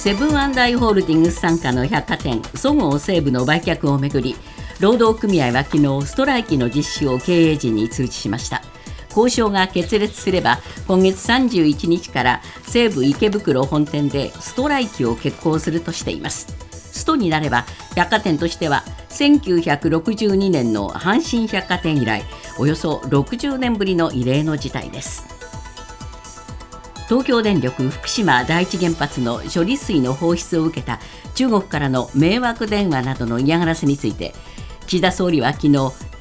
セブンアイ・ホールディングス傘下の百貨店そごう・西武の売却をめぐり労働組合は昨日ストライキの実施を経営陣に通知しました。交渉が決裂すれば今月31日から西武池袋本店でストライキを決行するとしています。ストになれば百貨店としては1962年の阪神百貨店以来およそ60年ぶりの異例の事態です。東京電力福島第一原発の処理水の放出を受けた中国からの迷惑電話などの嫌がらせについて岸田総理は昨日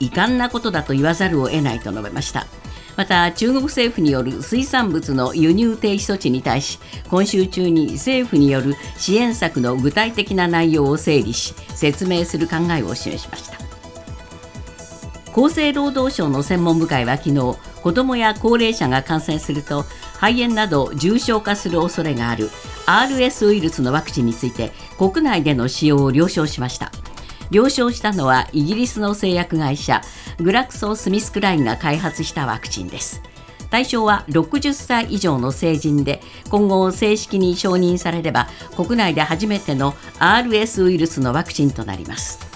遺憾なことだと言わざるを得ないと述べました。また中国政府による水産物の輸入停止措置に対し今週中に政府による支援策の具体的な内容を整理し説明する考えを示しました。厚生労働省の専門部会は昨日子どもや高齢者が感染すると肺炎など重症化する恐れがある RS ウイルスのワクチンについて国内での使用を了承しました。了承したのはイギリスの製薬会社グラクソ・スミスクラインが開発したワクチンです。対象は60歳以上の成人で今後正式に承認されれば国内で初めての RS ウイルスのワクチンとなります。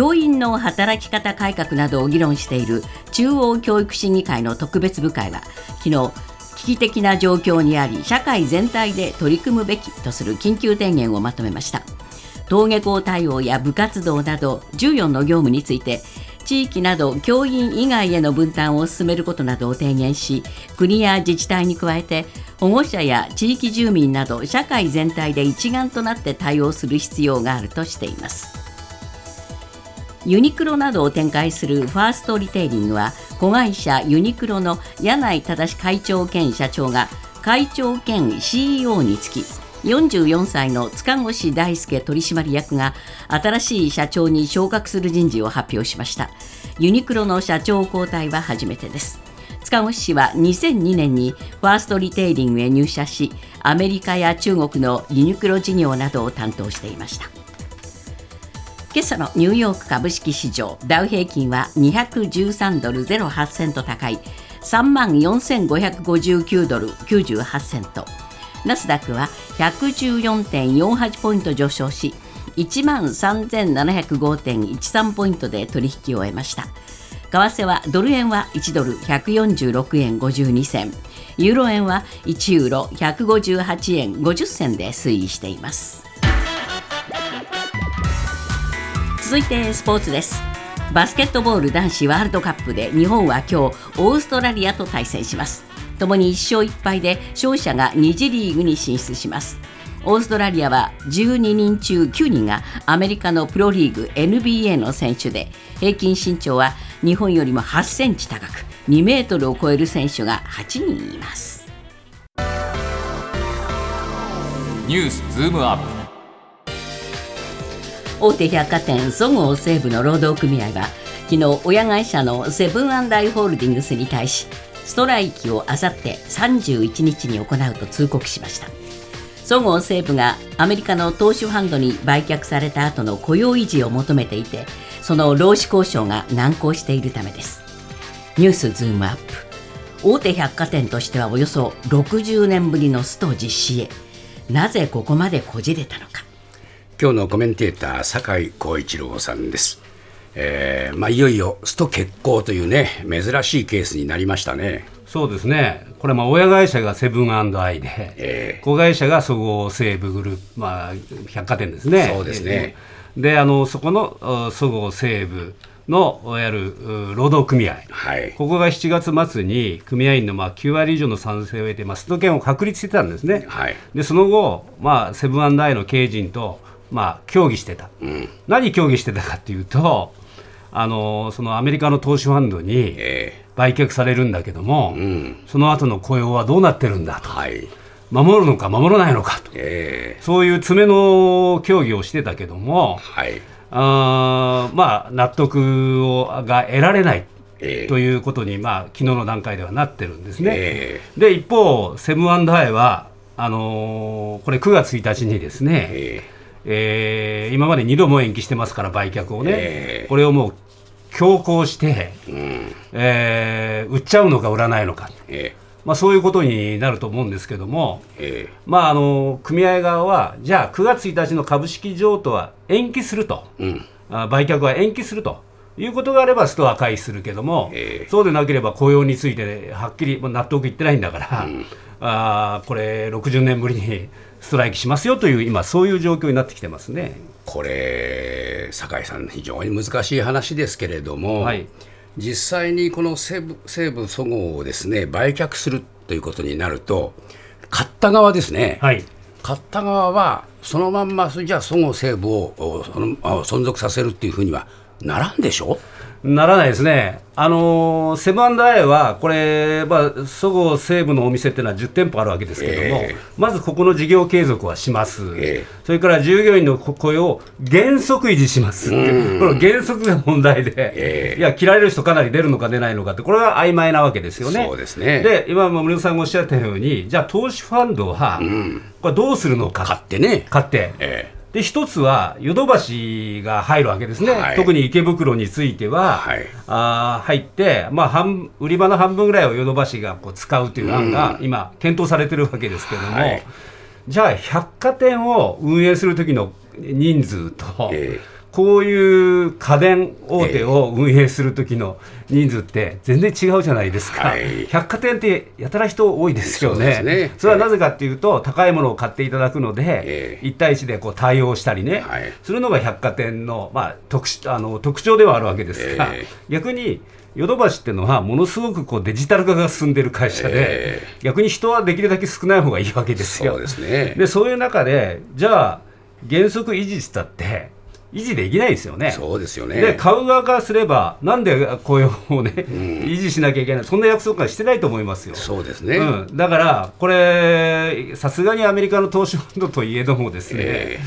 教員の働き方改革などを議論している中央教育審議会の特別部会は昨日危機的な状況にあり社会全体で取り組むべきとする緊急提言をまとめました。登下校対応や部活動など14の業務について地域など教員以外への分担を進めることなどを提言し国や自治体に加えて保護者や地域住民など社会全体で一丸となって対応する必要があるとしています。ユニクロなどを展開するファーストリテイリングは子会社ユニクロの柳井正会長兼社長が会長兼 CEO につき44歳の塚越大輔取締役が新しい社長に昇格する人事を発表しました。ユニクロの社長交代は初めてです。塚越氏は2002年にファーストリテイリングへ入社しアメリカや中国のユニクロ事業などを担当していました。今朝のニューヨーク株式市場ダウ平均は213ドル08セント高い3万4559ドル98セント。ナスダックは114.48ポイント上昇し1万3705.13ポイントで取引を終えました。為替はドル円は1ドル146円52銭。ユーロ円は1ユーロ158円50銭で推移しています。続いてスポーツです。バスケットボール男子ワールドカップで日本は今日オーストラリアと対戦します。ともに1勝1敗で勝者が2次リーグに進出します。オーストラリアは12人中9人がアメリカのプロリーグ NBA の選手で平均身長は日本よりも8センチ高く2メートルを超える選手が8人います。ニュースズームアップ。大手百貨店そごう・西武の労働組合は昨日親会社のセブンアイ・ホールディングスに対しストライキをあさって31日に行うと通告しました。そごう・西武がアメリカの投資ファンドに売却された後の雇用維持を求めていてその労使交渉が難航しているためです。ニュースズームアップ。大手百貨店としてはおよそ60年ぶりのスト実施へ。なぜここまでこじれたのか。今日のコメンテーター酒井光一郎さんです、えーまあ、いよいよスト決行というね珍しいケースになりましたね。そうですね、これ、親会社がセブンアイで、えー、子会社がそごう・西武グループ、まあ、百貨店ですね。そうですね。であのそこのそごう・西武のいわゆる労働組合、はい、ここが7月末に組合員のまあ9割以上の賛成を得て、まあ、スト権を確立してたんですね、はい、でその後、まあ、セブンアイの経営陣と、まあ、協議してた、うん、何協議してたかっていうと、あのそのアメリカの投資ファンドに売却されるんだけども、えーうん、その後の雇用はどうなってるんだと。はい。守るのか守らないのかと、えー、そういう詰めの協議をしてたけども、はい、あまあ納得をが得られないえー、ということに、まあ昨日の段階ではなってるんですね。えー、で一方、セブンアイはあのー、これ9月1日にですね、えーえー、今まで2度も延期してますから売却をね、えー、これをもう強行して、うん、えー、売っちゃうのか売らないのか、えー、まあ、そういうことになると思うんですけども、えー、まあ、あの組合側は、じゃあ9月1日の株式譲渡は延期すると、うん、売却は延期すると。いうことがあればストア回避するけども、えー、そうでなければ雇用についてはっきり納得いってないんだから、うん、あこれ、60年ぶりにストライキしますよという、今、そういう状況になってきてますね。これ、酒井さん、非常に難しい話ですけれども、はい、実際にこの西武西武そごうをですね売却するということになると、買った側ですね、はい、買った側は、そのまんま、じゃあ、そごう・西武を存続させるっていうふうにはならんでしょ？ならないですね、あのセブンアイは、これ、まあ、そごう・西武のお店っていうのは10店舗あるわけですけれども、えー、まずここの事業継続はします、えー、それから従業員の雇用を原則維持します、この原則が問題で、えー、いや、切られる人かなり出るのか出ないのかって、これは曖昧なわけですよね。そうですね。で今、森本さんがおっしゃったように、じゃあ、投資ファンドは、これどうするのか、買ってね。買って、えーで一つはヨドバシが入るわけですね、はい、特に池袋については、はい、あ入って、まあ半、売り場の半分ぐらいをヨドバシがこう使うという案が今、検討されてるわけですけれども、はい、じゃあ、百貨店を運営する時の人数と、えーこういう家電大手を運営する時の人数って全然違うじゃないですか、はい、百貨店ってやたら人多いですよね、そね。それはなぜかっていうと、高いものを買っていただくので、1対1でこう対応したりね、はい、するのが百貨店の,、まあ、特あの特徴ではあるわけですが、逆にヨドバシっていうのは、ものすごくこうデジタル化が進んでる会社で、えー、逆に人はできるだけ少ない方がいいわけですよ。そうですねでそういう中で、じゃあ、原則維持したって、維持できないですよね。そうですよね。で、買う側からすれば、なんで雇用をね、うん、維持しなきゃいけない、そんな約束はしてないと思いますよ。そうですね。うん、だから、これ、さすがにアメリカの投資ファンドといえどもですね、え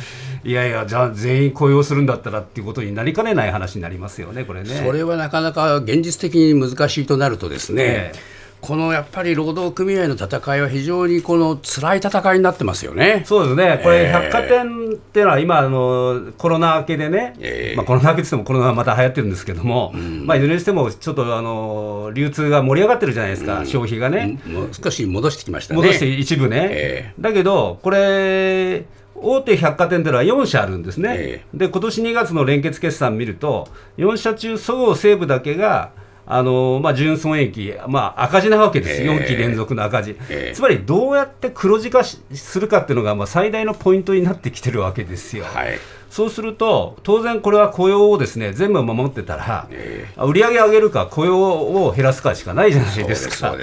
ー、いやいや、じゃあ全員雇用するんだったらっていうことになりかねない話になりますよね、これね。それはなかなか現実的に難しいとなるとですね、えーこのやっぱり労働組合の戦いは非常にこの辛い戦いになってますよね。そうですね。これ百貨店っていうのは今あのコロナ明けでね、えー、まあコロナ明けってもコロナまた流行ってるんですけども、うん、まあいずれにしてもちょっとあの流通が盛り上がってるじゃないですか、うん、消費がね。少し戻してきましたね。戻して一部ね。えー、だけどこれ。大手百貨店というのは4社あるんですね、えー、で今年2月の連結決算見ると、4社中、そごう・西武だけがあのまあ、純損益、まあ、赤字なわけです、えー、4期連続の赤字、えー、つまりどうやって黒字化するかっていうのが、まあ、最大のポイントになってきてるわけですよ。はい、そうすると、当然これは雇用をですね全部守ってたら、えー、売り上げ上げるか、雇用を減らすかしかないじゃないですか。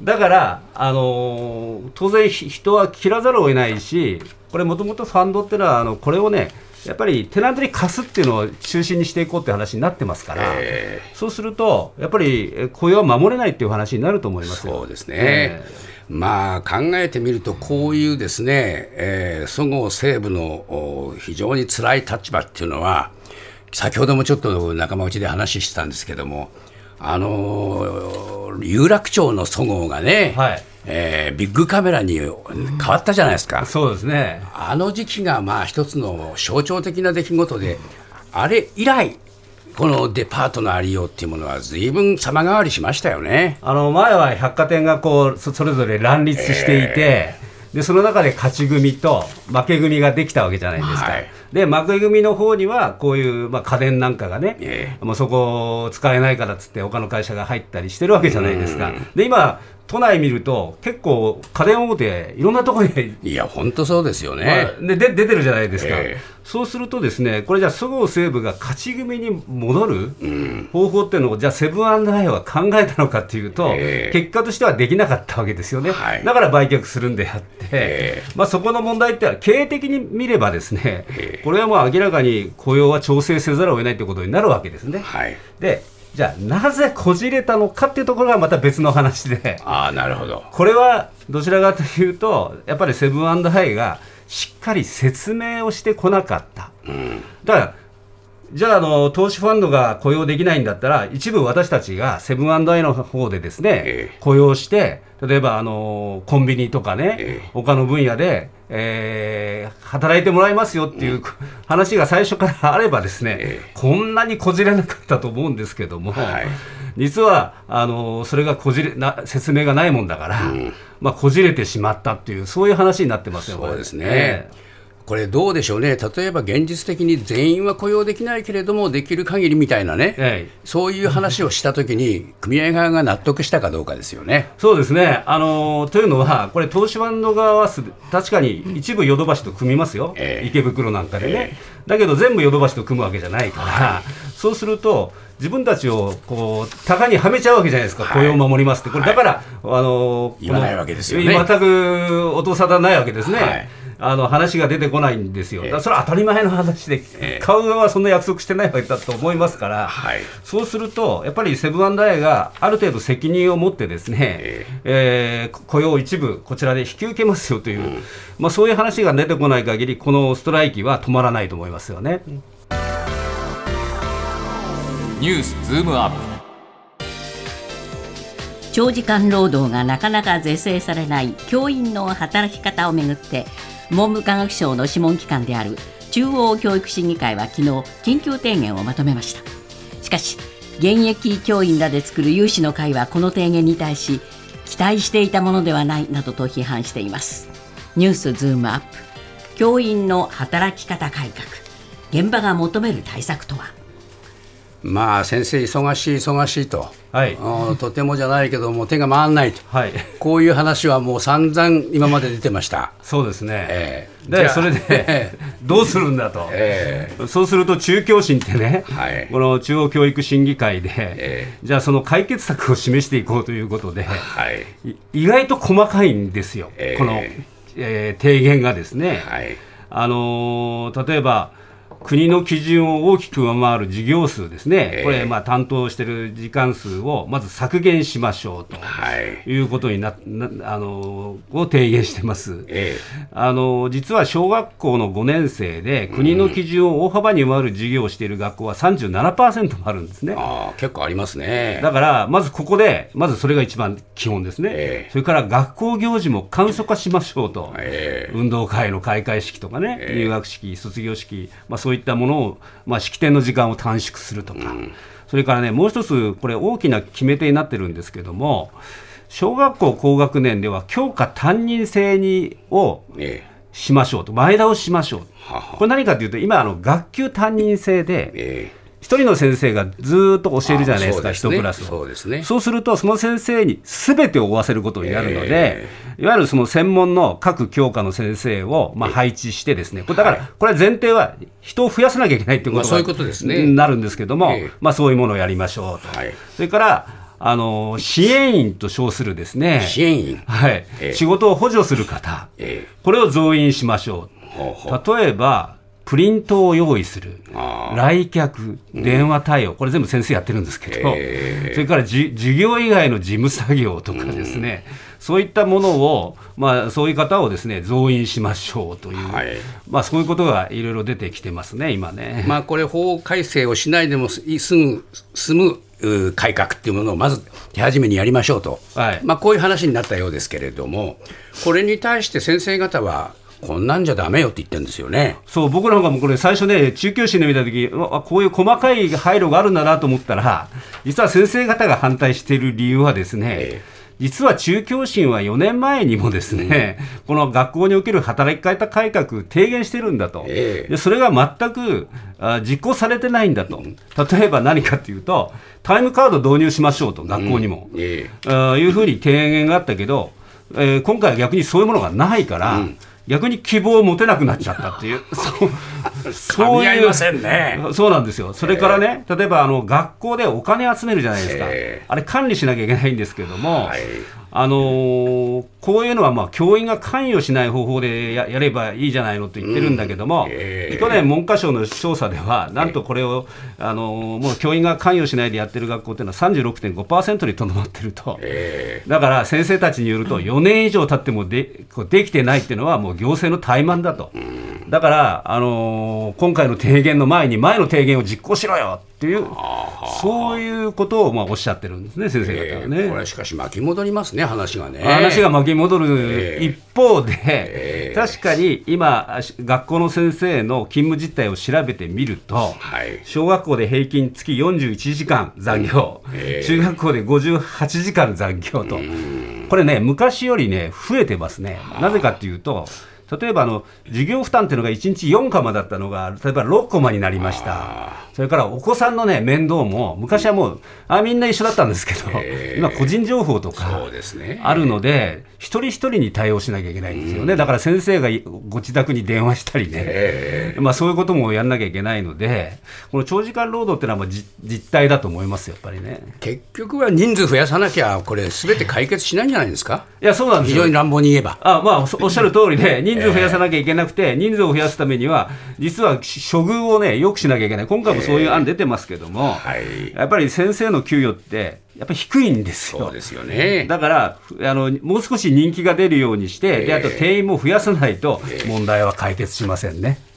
だから、あの当然、人は切らざるを得ないし、これ、もともとファンドっていうのは、あのこれをね、やっぱりテナントに貸すっていうのを中心にしていこうって話になってますから、えー、そうすると、やっぱり雇用は守れないっていう話になると思いますそうですね。えーまあ、考えてみると、こういうですね、えー、そごう・西武の非常に辛い立場っていうのは、先ほどもちょっと仲間内で話してたんですけども、あの有楽町のそごうがね、はい、えー、ビッグカメラに変わったじゃないですか、そうですね。あの時期がまあ一つの象徴的な出来事で、あれ以来、このデパートのありようっていうものは、ずいぶん様変わりしましたよね。あの前は百貨店がこうそれぞれ乱立していて、えー、でその中で勝ち組と負け組ができたわけじゃないですか。はいで負け組の方にはこういう、まあ、家電なんかがね、えー、もうそこ使えないからっつって他の会社が入ったりしてるわけじゃないですか。で今都内見ると、結構、家電大手、いろんなところに。いや、本当そうですよね、まあ、でで出てるじゃないですか、えー、そうすると、ですねこれじゃあ、そごう・西武が勝ち組に戻る方法っていうのを、じゃあ、セブンアイは考えたのかっていうと、えー、結果としてはできなかったわけですよね、はい、だから売却するんであって、えー、まあ、そこの問題って経営的に見れば、ですねこれはもう明らかに雇用は調整せざるを得ないということになるわけですね。はい、でじゃあなぜこじれたのかっていうところがまた別の話で。あなるほど。これはどちらかというとやっぱりセブンハイがしっかり説明をしてこなかった、うん、だからじゃああの、投資ファンドが雇用できないんだったら、一部私たちがセブンアイの方でですね、えー、雇用して、例えばあのコンビニとかね、えー、他の分野で、えー、働いてもらいますよっていう話が最初からあればですね、えー、こんなにこじれなかったと思うんですけども、はい、実はあのそれがこじれな説明がないもんだから、うん、まあ、こじれてしまったっていうそういう話になってますよそうですね、えーこれどうでしょうね、例えば現実的に全員は雇用できないけれども、できる限りみたいなね、はい、そういう話をしたときに、組合側が納得したかどうかですよね。そうですね。あのというのは、これ、東芝の側は確かに一部ヨドバシと組みますよ、えー、池袋なんかでね、えー、だけど全部ヨドバシと組むわけじゃないから、はい、そうすると、自分たちをこう高にはめちゃうわけじゃないですか、雇用を守りますって、これ、だから、あの言わないわけですよね。全く音沙汰ないわけですね。あの話が出てこないんですよ、だそれは当たり前の話で、えー、買う側はそんな約束してないわけだと思いますから、はい、そうすると、やっぱりセブンアイがある程度責任を持って、ですね、えー、えー、雇用一部、こちらで引き受けますよという、うん、まあ、そういう話が出てこない限り、このストライキは止まらないと思いますよね。ニュースズームアップ。長時間労働がなかなか是正されない教員の働き方をめぐって文部科学省の諮問機関である中央教育審議会は昨日緊急提言をまとめました。しかし現役教員らで作る有志の会はこの提言に対し期待していたものではないなどと批判しています。ニュースズームアップ。教員の働き方改革。現場が求める対策とは？まあ先生忙しい忙しいと、はい、とてもじゃないけども手が回らないと、はい、こういう話はもう散々今まで出てました。そうですね、えー、でそれでどうするんだと、えー、そうすると中教審ってね、はい、この中央教育審議会で、えー、じゃあその解決策を示していこうということで、はい、意外と細かいんですよ、えー、この、えー、提言がですね。はい、あのー、例えば国の基準を大きく上回る事業数ですね、これ、まあ、担当している時間数をまず削減しましょうと、い、うことにななあのを提言してます、えー、あの。実は小学校の5年生で、国の基準を大幅に上回る事業をしている学校は37%もあるんですね。あ結構ありますね。だから、まずここで、まずそれが一番基本ですね、えー、それから学校行事も簡素化しましょうと、え。ー、運動会の開会式とかね、入学式、卒業式、まあ、そういったものを、まあ、式典の時間を短縮するとか、うん、それからね、もう一つ、これ、大きな決め手になってるんですけども、小学校高学年では教科担任制にをしましょうと、前倒ししましょう、これ何かというと、今、あの学級担任制で、一人の先生がずっと教えるじゃないですか、一、ね、クラスそうですね。そうすると、その先生にすべてを負わせることになるので、えー、いわゆるその専門の各教科の先生をまあ配置してですね、だから、これは前提は人を増やさなきゃいけないということになるんですけども、まあそういうものをやりましょうと。はい、それからあの支援員と称するですね支援員、はい、えー、仕事を補助する方、えー、これを増員しましょう。例えばプリントを用意する、来客、電話対応、これ全部先生やってるんですけど、それからじ授業以外の事務作業とかですね、そういったものを、まあ、そういう方をですね増員しましょうという、はい、まあ、そういうことがいろいろ出てきてますね、今ね。まあ、これ、法改正をしないでもすぐ済む改革っていうものをまず手始めにやりましょうと、はい。まあ、こういう話になったようですけれども、これに対して先生方は、こんなんじゃだめよって言ってるんですよね。そう僕なんかもこれ、最初ね、中教審で見たとき、こういう細かい配慮があるんだなと思ったら、実は先生方が反対している理由はですね、えー実は中教審は4年前にもですね、うん、この学校における働き方改革、提言してるんだと、えー、でそれが全くあ実行されてないんだと、例えば何かというと、タイムカード導入しましょうと、学校にも、うん。えー、あいうふうに提言があったけど、えー、今回は逆にそういうものがないから、うん逆に希望を持てなくなっちゃったっていう、そう。そういう、ね、そうなんですよ、それからね、例えばあの学校でお金集めるじゃないですか、あれ、管理しなきゃいけないんですけども、はい、あのー、こういうのはまあ教員が関与しない方法でやればいいじゃないのと言ってるんだけども、うんえー、去年、文科省の調査では、なんとこれを、あのー、もう教員が関与しないでやってる学校っていうのは36.5%にとどまってると、えー、だから先生たちによると、4年以上経ってもでできてないっていうのは、もう行政の怠慢だと、だから、あのー、今回の提言の前に、前の提言を実行しろよっていう、そういうことをまあおっしゃってるんですね、先生方はね。えー、これしかし巻き戻りますね、話がね。話が巻き戻る一方で、えー、確かに今、学校の先生の勤務実態を調べてみると、はい、小学校で平均月41時間残業、えー、中学校で58時間残業と、これね、昔よりね、増えてますね。なぜかっていうと、例えばあの授業負担っていうのが1日4コマだったのが例えば6コマになりました。それからお子さんの、ね、面倒も昔はもうあみんな一緒だったんですけど、今個人情報とかあるので一人一人に対応しなきゃいけないんですよね、だから先生がご自宅に電話したりね、まあ、そういうこともやんなきゃいけないのでこの長時間労働っていうのはもう実態だと思いますやっぱりね。結局は人数増やさなきゃこれすべて解決しないんじゃないですか？いやそうなんです非常に乱暴に言えば。あ、まあ、おっしゃる通りで、人数増やさなきゃいけなくて、人数を増やすためには実は処遇をねよくしなきゃいけない。今回もそういう案出てますけども、はい、やっぱり先生の給与ってやっぱり低いんですよ。そうですよね。だからあのもう少し人気が出るようにして、であと定員も増やさないと問題は解決しませんね。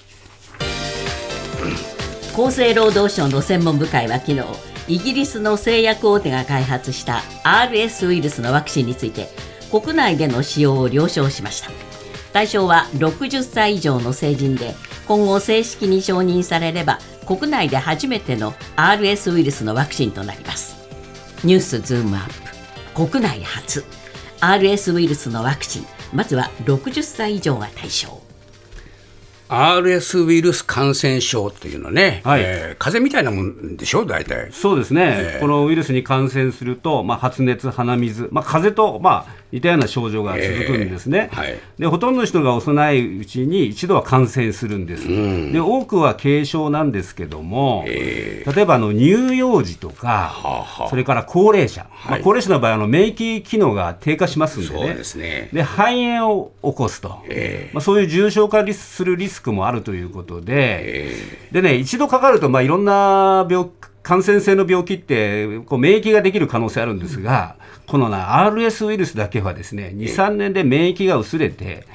厚生労働省の専門部会は昨日イギリスの製薬大手が開発した RS ウイルスのワクチンについて国内での使用を了承しました対象は60歳以上の成人で今後正式に承認されれば国内で初めての RS ウイルスのワクチンとなります。ニュースズームアップ。国内初。RS ウイルスのワクチン。まずは60歳以上が対象。RS ウイルス感染症というのね、はい。えー、風邪みたいなもんでしょ、大体。そうですね、えー、このウイルスに感染すると、まあ、発熱、鼻水、まあ、風邪と、まあ、似たような症状が続くんですね、えー。はい、でほとんどの人が幼いうちに一度は感染するんです、うん、で多くは軽症なんですけども、えー、例えばあの乳幼児とか、ははそれから高齢者、はい、まあ、高齢者の場合あの、免疫機能が低下しますんでね、そうですねで肺炎を起こすと、えー、まあ、そうい。う重症化するリスクもあるということで、でね、一度かかると、まあ、いろんな病感染性の病気ってこう免疫ができる可能性あるんですが、このな RS ウイルスだけはですね2、3年で免疫が薄れて、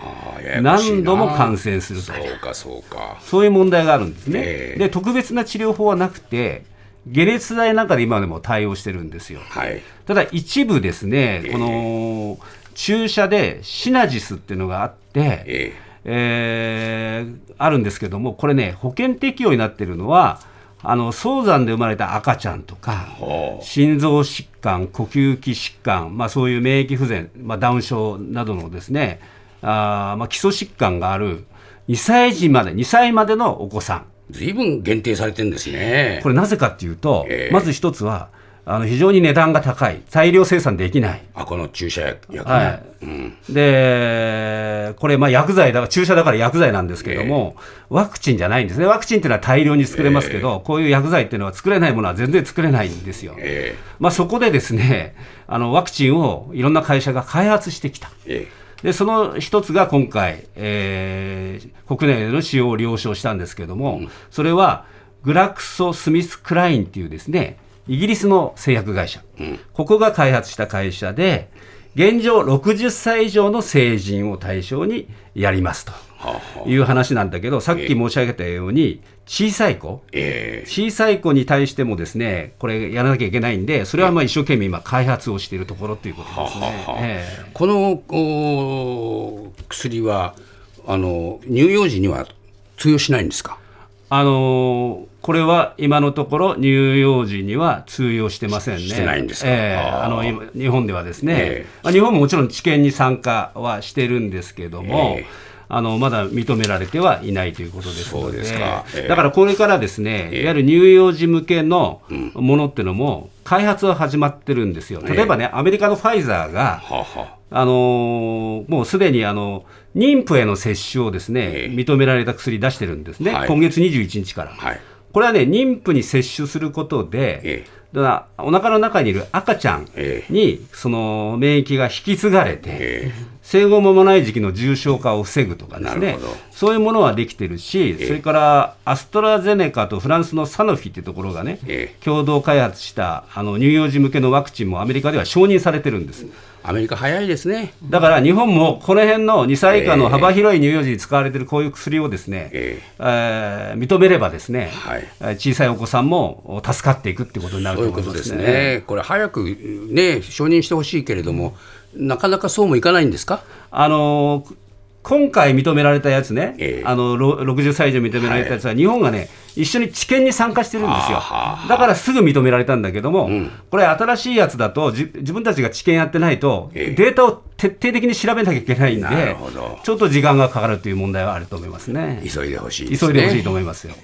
何度も感染するとそうかそうか。そういう問題があるんですね。で特別な治療法はなくて解熱剤なんかで今でも対応してるんですよ。はい、ただ一部ですね、この注射でシナジスっていうのがあって、ええー、あるんですけどもこれね保険適用になってるのはあの早産で生まれた赤ちゃんとか、心臓疾患、呼吸器疾患、まあ、そういう免疫不全、まあ、ダウン症などのですねあ、まあ、基礎疾患がある2歳児まで、2歳までのお子さん。ずいぶん限定されてるんですね。これなぜかっていうと、えー、まず一つは、あの非常に値段が高い、大量生産できない。あこの注射薬、ね、はい、うん、で、これ、まあ、薬剤だから、注射だから薬剤なんですけども、えー、ワクチンじゃないんですね、ワクチンっていうのは大量に作れますけど、えー、こういう薬剤っていうのは作れないものは全然作れないんですよ。えー、まあ、そこでですねあの、ワクチンをいろんな会社が開発してきた。でその一つが今回、えー、国内での使用を了承したんですけれども、うん、それはグラクソ・スミスクラインっていうですねイギリスの製薬会社、うん、ここが開発した会社で、現状60歳以上の成人を対象にやりますという話なんだけど、さっき申し上げたように、小さい子、えー、小さい子に対してもですね、これやらなきゃいけないんで、それはまあ一生懸命今開発をしているところということですね。この薬はあの乳幼児には通用しないんですか？あのこれは今のところ乳幼児には通用してませんね。してないんですか、えー、あの日本ではですね、えー、まあ、日本ももちろん治験に参加はしてるんですけども、えー、あのまだ認められてはいないということですので、か。えー、だからこれからですね、いわゆる乳幼児向けのものっていうのも、開発は始まってるんですよ。例えばね、アメリカのファイザーが、ははあ。のー、もうすでにあの妊婦への接種をですね、認められた薬出してるんですね、はい、今月21日から。はい、これはね、妊婦に接種することで、だからお腹の中にいる赤ちゃんにその免疫が引き継がれて、生後間もない時期の重症化を防ぐとかですね、そういうものはできてるし、それからアストラゼネカとフランスのサノフィっていうところがね、共同開発したあの乳幼児向けのワクチンもアメリカでは承認されてるんです。アメリカ早いですね。だから日本もこの辺の2歳以下の幅広い乳幼児に使われているこういう薬をですね、えー、えー、認めればですね、はい、小さいお子さんも助かっていくってことになると思いますね。そういうことですね。これ早くね承認してほしいけれども、なかなかそうもいかないんですか？あのー今回認められたやつね、えー、あの60歳以上認められたやつは、はい、日本がね、一緒に治験に参加してるんですよ、だからすぐ認められたんだけども、うん、これ、新しいやつだと自分たちが治験やってないと、えー、データを徹底的に調べなきゃいけないんで、ちょっと時間がかかるという問題はあると思いますね。急いでほしい、ね、急いでほしいと思いますよ。